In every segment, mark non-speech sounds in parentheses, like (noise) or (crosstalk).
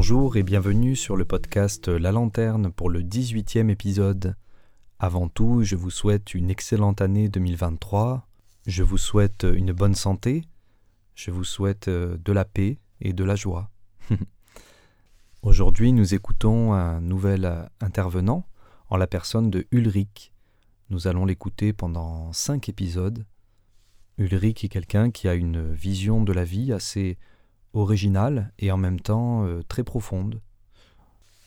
Bonjour et bienvenue sur le podcast La Lanterne pour le 18e épisode. Avant tout, je vous souhaite une excellente année 2023, je vous souhaite une bonne santé, je vous souhaite euh, de la paix et de la joie. (laughs) Aujourd'hui, nous écoutons un nouvel euh, intervenant en la personne de Ulrich. Nous allons l'écouter pendant cinq épisodes. Ulrich est quelqu'un qui a une vision de la vie assez originale et en même temps euh, très profonde.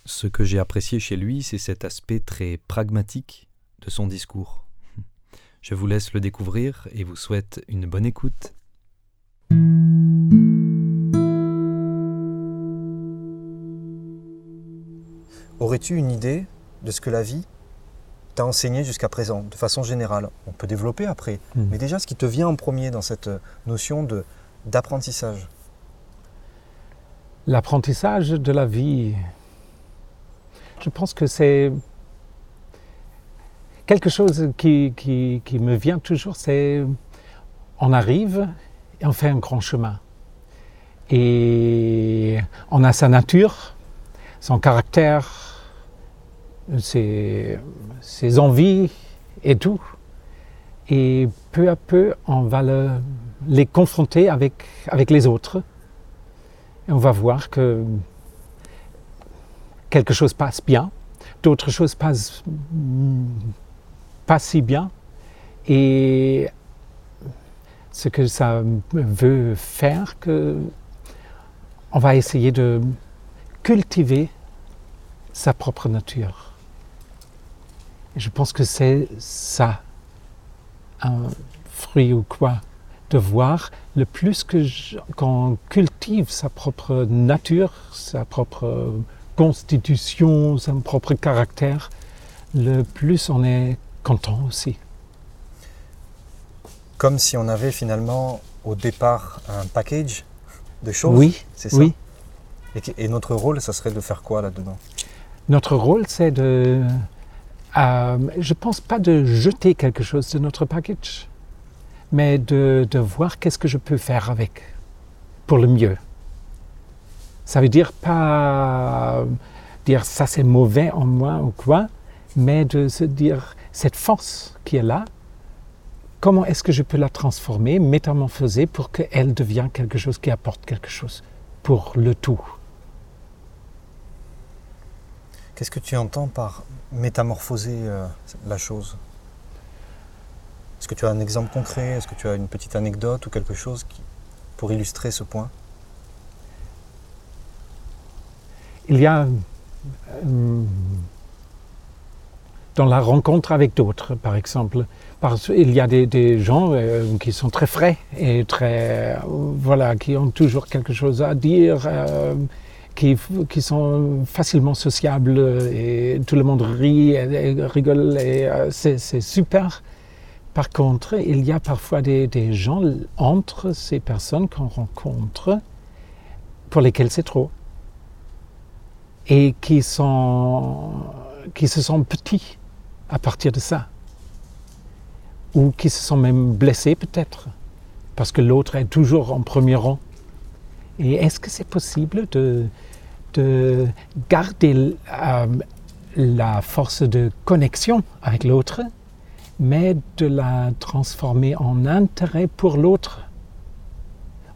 Ce que j'ai apprécié chez lui, c'est cet aspect très pragmatique de son discours. (laughs) Je vous laisse le découvrir et vous souhaite une bonne écoute. Aurais-tu une idée de ce que la vie t'a enseigné jusqu'à présent, de façon générale? On peut développer après, Hmm. mais déjà ce qui te vient en premier dans cette notion de d'apprentissage. L'apprentissage de la vie, je pense que c'est quelque chose qui, me vient toujours, c'est on arrive et on fait un grand chemin. Et on a sa nature, son caractère, ses, envies et tout. Et peu à peu, on va le- les confronter avec les autres. On va voir que quelque chose passe bien, d'autres choses passent pas si bien. Et ce que ça veut faire, que on va essayer de cultiver sa propre nature. Et je pense que c'est ça, un fruit ou quoi, de voir le plus que qu'on cultive sa propre nature, sa propre constitution, son propre caractère, le plus on est content aussi. Comme si on avait finalement au départ un package de choses. Oui, c'est ça. oui. Et, qui- et notre rôle, ça serait de faire quoi là-dedans? Notre rôle, c'est de... euh, je pense pas de jeter quelque chose de notre package, mais de, voir qu'est-ce que je peux faire avec pour le mieux. Ça veut dire pas dire ça c'est mauvais en moi ou quoi, mais de se dire cette force qui est là, comment est-ce que je peux la transformer, métamorphoser pour qu'elle devienne quelque chose qui apporte quelque chose pour le tout? Qu'est-ce que tu entends par métamorphoser euh, la chose? Est-ce que tu as un exemple concret? Est-ce que tu as une petite anecdote ou quelque chose qui, pour illustrer ce point? Il y a euh, dans la rencontre avec d'autres, par exemple, parce il y a des, gens euh, qui sont très frais et très, euh, voilà, qui ont toujours quelque chose à dire, qui, sont facilement sociables et tout le monde rit et, rigole et c'est super. Par contre, il y a parfois des, gens entre ces personnes qu'on rencontre pour lesquels c'est trop et qui, sont, qui se sentent petits à partir de ça. Ou qui se sont même blessés peut-être, parce que l'autre est toujours en premier rang. Et est-ce que c'est possible de, de garder euh, la force de connexion avec l'autre, mais de la transformer en intérêt pour l'autre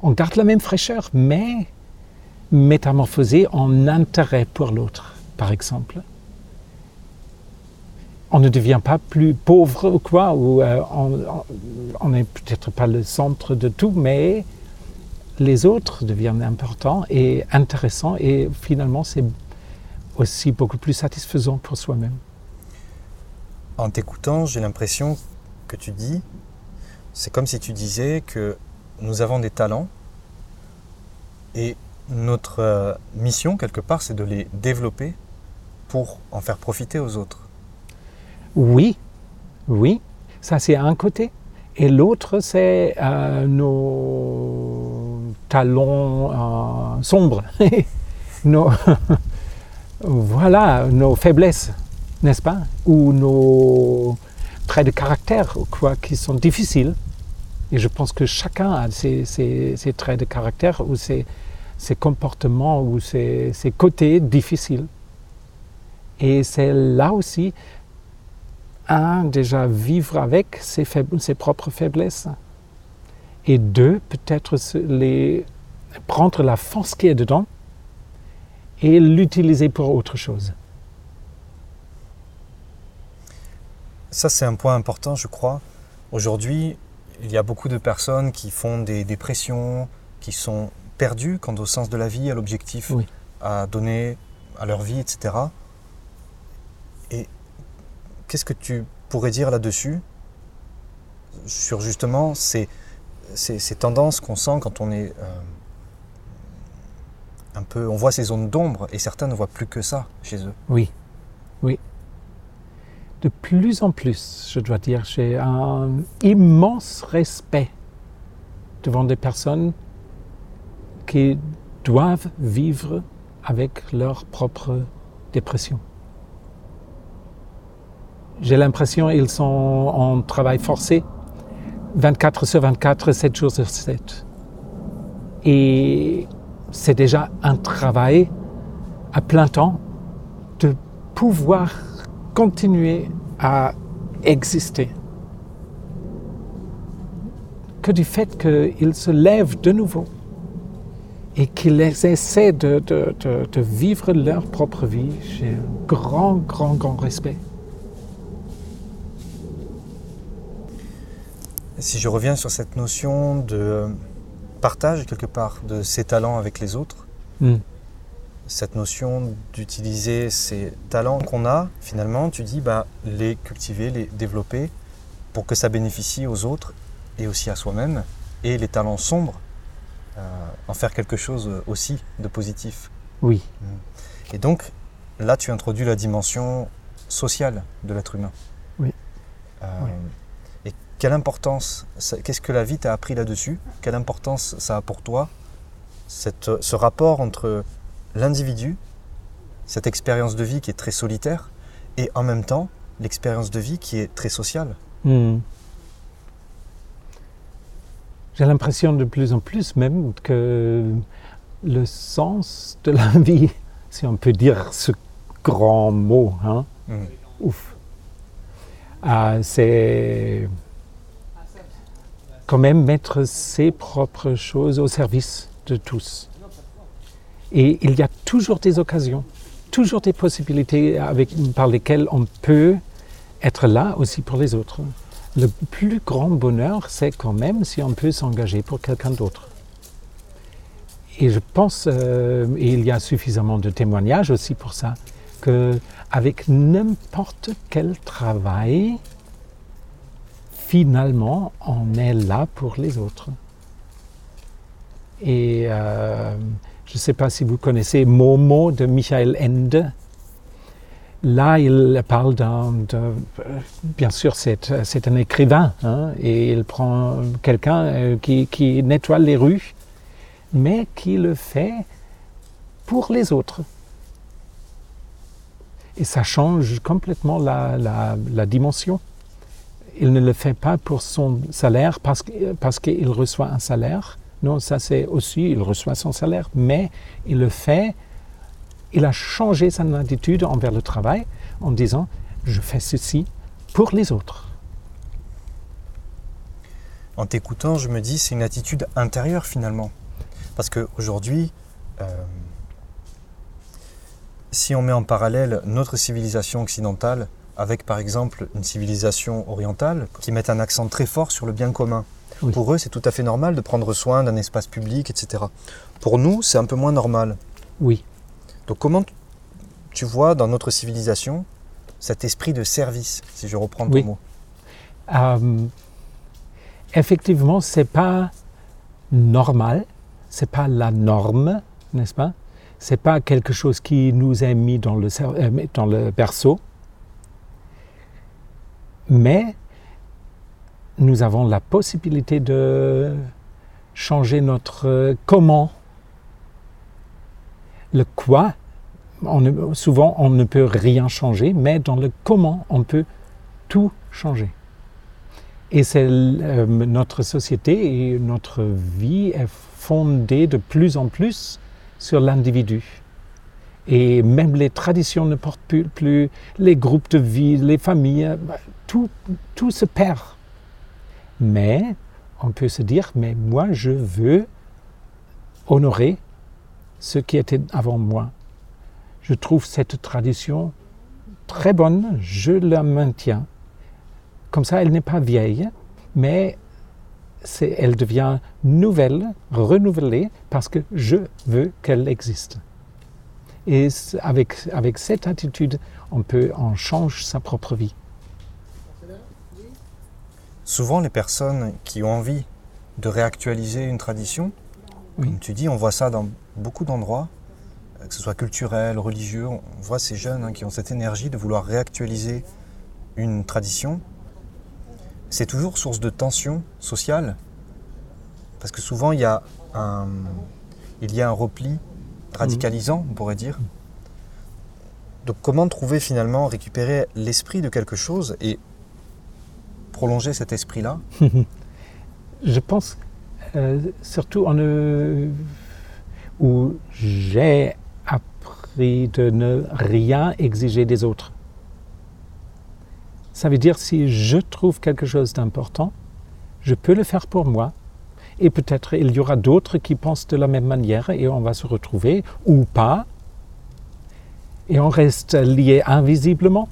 On garde la même fraîcheur, mais métamorphosé en intérêt pour l'autre, par exemple. On ne devient pas plus pauvre ou quoi, ou euh, on n'est peut-être pas le centre de tout, mais les autres deviennent importants et intéressants, et finalement c'est aussi beaucoup plus satisfaisant pour soi-même. En t'écoutant, j'ai l'impression que tu dis, c'est comme si tu disais que nous avons des talents et notre euh, mission, quelque part, c'est de les développer pour en faire profiter aux autres. Oui, oui, ça c'est un côté. Et l'autre, c'est euh, nos talons euh, sombres, (laughs) (laughs) voilà, nos faiblesses, n'est-ce pas? Ou nos traits de caractère, quoi, qui sont difficiles. Et je pense que chacun a ses, ses- ses traits de caractère ou ses, comportements ou ces côtés difficiles. Et c'est là aussi, un, déjà vivre avec ses, ses propres faiblesses. Et deux, peut-être les, prendre la force qui est dedans et l'utiliser pour autre chose. Ça, c'est un point important, je crois. Aujourd'hui, il y a beaucoup de personnes qui font des dépressions, qui sont perdues quant au sens de la vie, à l'objectif Oui. à donner à leur vie, etc. Et qu'est-ce que tu pourrais dire là-dessus? Sur justement ces, ces, ces tendances qu'on sent quand on est euh, un peu, on voit ces zones d'ombre et certains ne voient plus que ça chez eux. Oui, oui. De plus en plus, je dois dire, j'ai un immense respect devant des personnes qui doivent vivre avec leur propre dépression. J'ai l'impression qu'ils sont en travail forcé, 24 sur 24, 7 jours sur 7. Et c'est déjà un travail à plein temps de pouvoir continuer à exister. Que du fait qu'ils se lèvent de nouveau et qu'ils essaient de, de, de, de vivre leur propre vie, j'ai un grand, grand, grand respect. Si je reviens sur cette notion de partage quelque part de ses talents avec les autres, Mm. Cette notion d'utiliser ces talents qu'on a, finalement, tu dis bah, les cultiver, les développer pour que ça bénéficie aux autres et aussi à soi-même, et les talents sombres, euh, en faire quelque chose aussi de positif. Oui, Et donc, là, tu introduis la dimension sociale de l'être humain. Oui. Euh, Oui. Et quelle importance, qu'est-ce que la vie t'a appris là-dessus? Quelle importance ça a pour toi, cette, ce rapport entre l'individu, cette expérience de vie qui est très solitaire, et en même temps, l'expérience de vie qui est très sociale Hmm. J'ai l'impression de plus en plus même que le sens de la (laughs) vie, si on peut dire ce grand mot, hein, Mhm. ouf, ah, c'est quand même mettre ses propres choses au service de tous. Et il y a toujours des occasions, toujours des possibilités par lesquelles on peut être là aussi pour les autres. Le plus grand bonheur, c'est quand même si on peut s'engager pour quelqu'un d'autre. Et je pense, euh, et il y a suffisamment de témoignages aussi pour ça, que avec n'importe quel travail, finalement, on est là pour les autres. Et euh, je ne sais pas si vous connaissez Momo de Michael Ende. Là, il parle d'un. d'un- Bien sûr, c'est un écrivain, hein, et il prend quelqu'un euh, qui, qui nettoie les rues, mais qui le fait pour les autres. Et ça change complètement la, dimension. Il ne le fait pas pour son salaire parce parce qu'il reçoit un salaire. Non, ça c'est aussi, il reçoit son salaire, mais il le fait il a changé son attitude envers le travail en disant je fais ceci pour les autres. En t'écoutant, je me dis c'est une attitude intérieure finalement. Parce qu'aujourd'hui, euh, si on met en parallèle notre civilisation occidentale avec par exemple une civilisation orientale qui met un accent très fort sur le bien commun, Oui. pour eux c'est tout à fait normal de prendre soin d'un espace public, etc. Pour nous, c'est un peu moins normal. Oui, Donc comment tu vois dans notre civilisation cet esprit de service, si je reprends ton Oui. mot? Euh, effectivement, c'est pas normal, c'est pas la norme, n'est-ce pas? C'est pas quelque chose qui nous est mis dans le, euh, dans le berceau, mais nous avons la possibilité de changer notre euh, comment. Le quoi, souvent on ne peut rien changer, mais dans le comment, on peut tout changer. Et c'est euh, notre société et notre vie est fondée de plus en plus sur l'individu. Et même les traditions ne portent plus, plus, les groupes de vie, les familles, bah, tout, tout se perd. Mais on peut se dire, mais moi je veux honorer ce qui était avant moi. Je trouve cette tradition très bonne, je la maintiens. Comme ça, elle n'est pas vieille, mais elle devient nouvelle, renouvelée, parce que je veux qu'elle existe. Et avec, cette attitude, on peut en changer sa propre vie. Souvent, les personnes qui ont envie de réactualiser une tradition, comme tu dis, on voit ça dans beaucoup d'endroits, que ce soit culturel, religieux, on voit ces jeunes hein, qui ont cette énergie de vouloir réactualiser une tradition. C'est toujours source de tension sociale, parce que souvent il y a un, il y a un repli radicalisant, on pourrait dire. Donc comment trouver finalement, récupérer l'esprit de quelque chose et prolonger cet esprit-là (laughs) Je pense euh, surtout en, euh, où j'ai appris de ne rien exiger des autres. Ça veut dire si je trouve quelque chose d'important, je peux le faire pour moi, et peut-être il y aura d'autres qui pensent de la même manière et on va se retrouver ou pas. Et on reste lié invisiblement.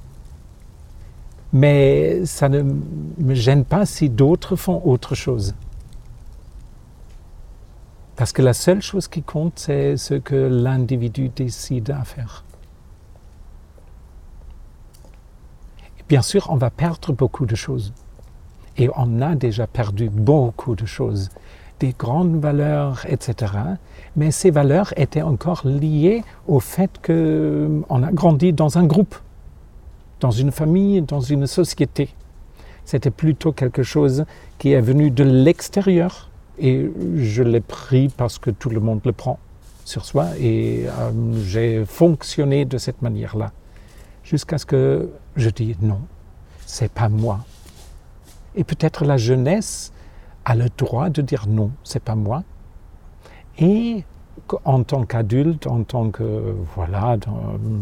Mais ça ne me gêne pas si d'autres font autre chose. Parce que la seule chose qui compte, c'est ce que l'individu décide à faire. Et bien sûr, on va perdre beaucoup de choses. Et on a déjà perdu beaucoup de choses, des grandes valeurs, etc. Mais ces valeurs étaient encore liées au fait qu'on a grandi dans un groupe, dans une famille, dans une société. C'était plutôt quelque chose qui est venu de l'extérieur et je l'ai pris parce que tout le monde le prend sur soi et euh, j'ai fonctionné de cette manière-là jusqu'à ce que je dis non, c'est pas moi, et peut-être la jeunesse a le droit de dire non, c'est pas moi. Et en tant qu'adulte, en tant que, voilà,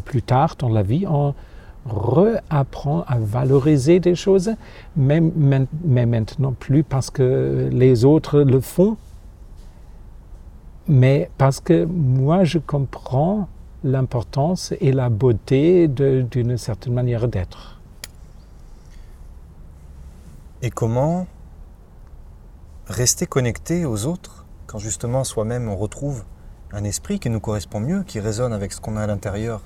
plus tard dans la vie, on réapprend à valoriser des choses, mais, mais maintenant plus parce que les autres le font, mais parce que moi je comprends l'importance et la beauté d'une certaine manière d'être. Et comment rester connecté aux autres quand justement soi-même on retrouve un esprit qui nous correspond mieux, qui résonne avec ce qu'on a à l'intérieur?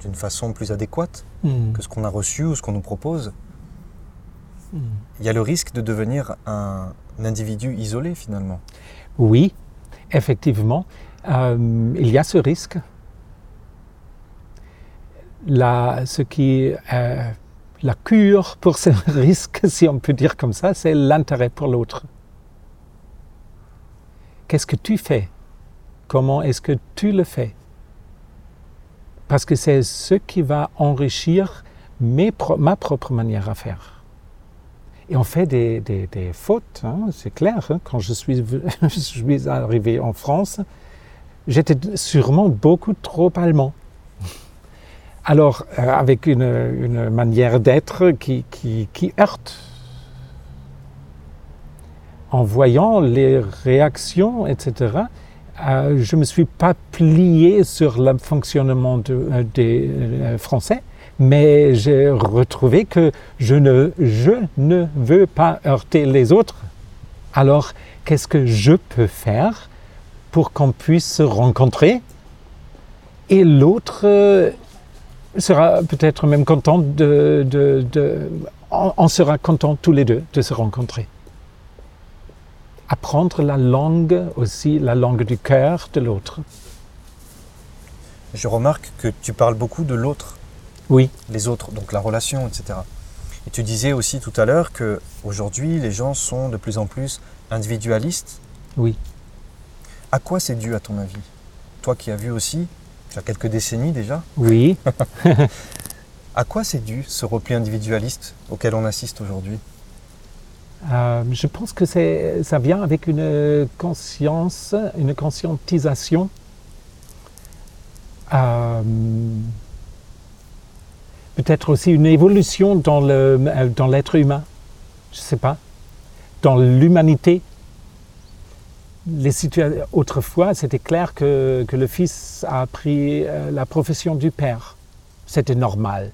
D'une façon plus adéquate hmm. que ce qu'on a reçu ou ce qu'on nous propose. Hmm. Il y a le risque de devenir un, individu isolé finalement. Oui, effectivement, euh, il y a ce risque. Là, ce qui euh, la cure pour ce (laughs) risque, si on peut dire comme ça, c'est l'intérêt pour l'autre. Qu'est-ce que tu fais? Comment est-ce que tu le fais? Parce que c'est ce qui va enrichir ma propre manière à faire. Et on fait des, fautes, hein, c'est clair. Hein. Quand je suis, (laughs) arrivé en France, j'étais sûrement beaucoup trop allemand. Alors, euh, avec une, manière d'être qui, heurte. En voyant les réactions, etc., euh, je ne me suis pas plié sur le fonctionnement euh, des Français, mais j'ai retrouvé que je ne, je ne veux pas heurter les autres. Alors, qu'est-ce que je peux faire pour qu'on puisse se rencontrer? Et l'autre sera peut-être même content de, de, on, sera content tous les deux de se rencontrer. Apprendre la langue aussi, la langue du cœur de l'autre. Je remarque que tu parles beaucoup de l'autre. Oui. Les autres, donc la relation, etc. Et tu disais aussi tout à l'heure que aujourd'hui les gens sont de plus en plus individualistes. Oui. À quoi c'est dû à ton avis? Toi qui as vu aussi il y a quelques décennies déjà. Oui. (laughs) (laughs) à quoi c'est dû ce repli individualiste auquel on assiste aujourd'hui? Euh, Je pense que ça vient avec une conscience, une conscientisation peut-être aussi une évolution dans l'être humain, je ne sais pas, dans l'humanité. Autrefois, c'était clair que, que, le fils a pris la profession du père. C'était normal.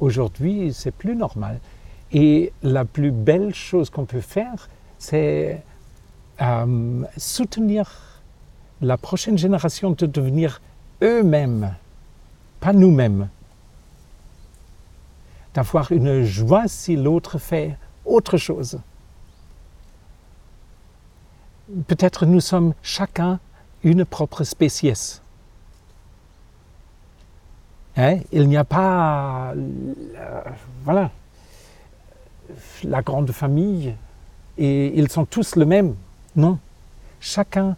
Aujourd'hui, c'est plus normal. Et la plus belle chose qu'on peut faire, c'est euh, soutenir la prochaine génération de devenir eux-mêmes, pas nous-mêmes. D'avoir une joie si l'autre fait autre chose. Peut-être nous sommes chacun une propre spéciesse. Hein? Il n'y a pas, euh, voilà, la grande famille et ils sont tous le même. Non, chacun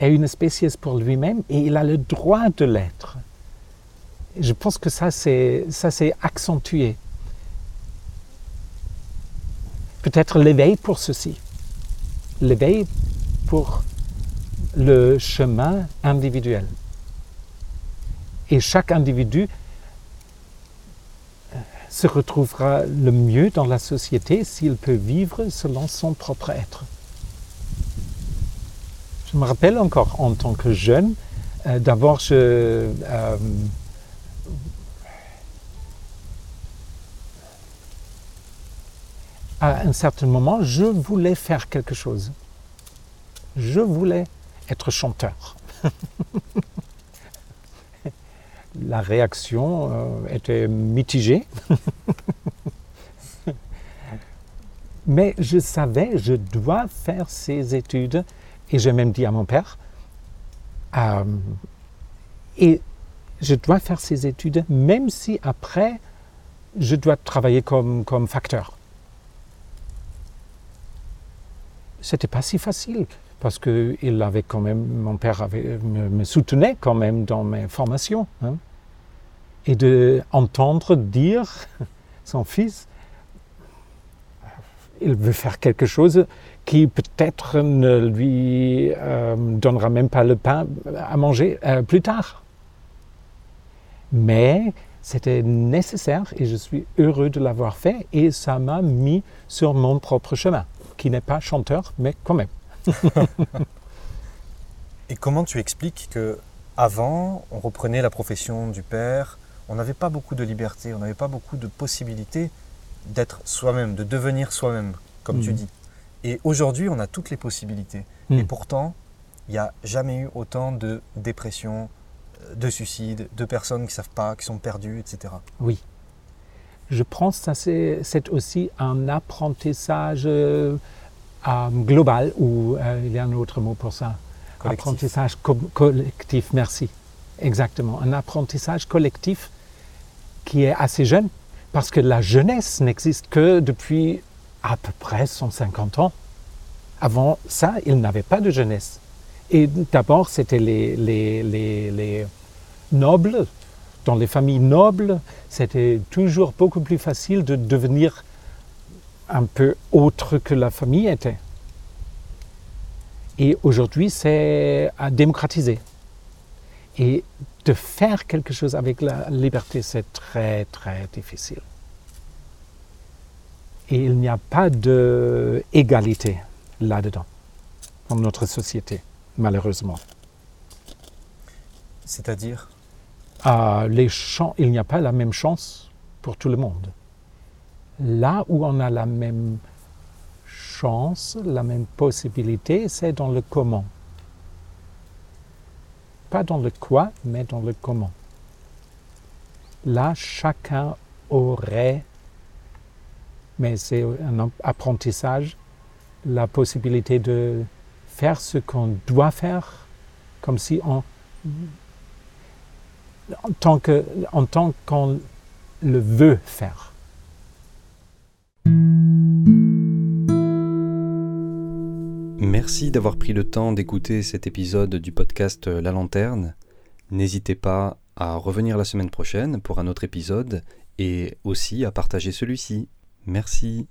est une espèce pour lui-même et il a le droit de l'être. Je pense que ça c'est ça c'est accentué. Peut-être l'éveil pour ceci, l'éveil pour le chemin individuel. Et chaque individu se retrouvera le mieux dans la société s'il peut vivre selon son propre être. Je me rappelle encore en tant que jeune, euh, d'abord je... Euh, à un certain moment, je voulais faire quelque chose. Je voulais être chanteur. (laughs) la réaction euh, était mitigée. (laughs) Mais je savais, je dois faire ces études. Et j'ai même dit à mon père, euh, et je dois faire ces études, même si après, je dois travailler comme, comme facteur. C'était pas si facile parce que il avait quand même, mon père avait, me, soutenait quand même dans mes formations. Hein. Et d'entendre dire (laughs) son fils, il veut faire quelque chose qui peut-être ne lui euh, donnera même pas le pain à manger euh, plus tard. Mais c'était nécessaire et je suis heureux de l'avoir fait et ça m'a mis sur mon propre chemin, qui n'est pas chanteur, mais quand même. (laughs) Et comment tu expliques que avant, on reprenait la profession du père, on n'avait pas beaucoup de liberté, on n'avait pas beaucoup de possibilités d'être soi-même, de devenir soi-même, comme tu hmm. dis. Et aujourd'hui, on a toutes les possibilités. Et hmm. pourtant, il n'y a jamais eu autant de dépression, euh, de suicides, de personnes qui ne savent pas, qui sont perdues, etc. Oui. Je pense que c'est aussi un apprentissage euh, euh, global, ou euh, il y a un autre mot pour ça. Apprentissage collectif, merci. Exactement. Un apprentissage collectif qui est assez jeune, parce que la jeunesse n'existe que depuis à peu près 150 ans. Avant ça, il n'avait pas de jeunesse. Et d'abord, c'était les, les, les, les, nobles. Dans les familles nobles, c'était toujours beaucoup plus facile de devenir un peu autre que la famille était. Et aujourd'hui, c'est à démocratiser. Et de faire quelque chose avec la liberté, c'est très, très difficile. Et il n'y a pas d'égalité là-dedans, dans notre société, malheureusement. C'est-à-dire? Ah, les Il n'y a pas la même chance pour tout le monde là où on a la même chance, la même possibilité, c'est dans le comment. Pas dans le quoi, mais dans le comment. Là, chacun aurait, mais c'est un apprentissage, la possibilité de faire ce qu'on doit faire, comme si on, en tant qu'on le veut faire. Merci d'avoir pris le temps d'écouter cet épisode du podcast La Lanterne. N'hésitez pas à revenir la semaine prochaine pour un autre épisode et aussi à partager celui-ci. Merci.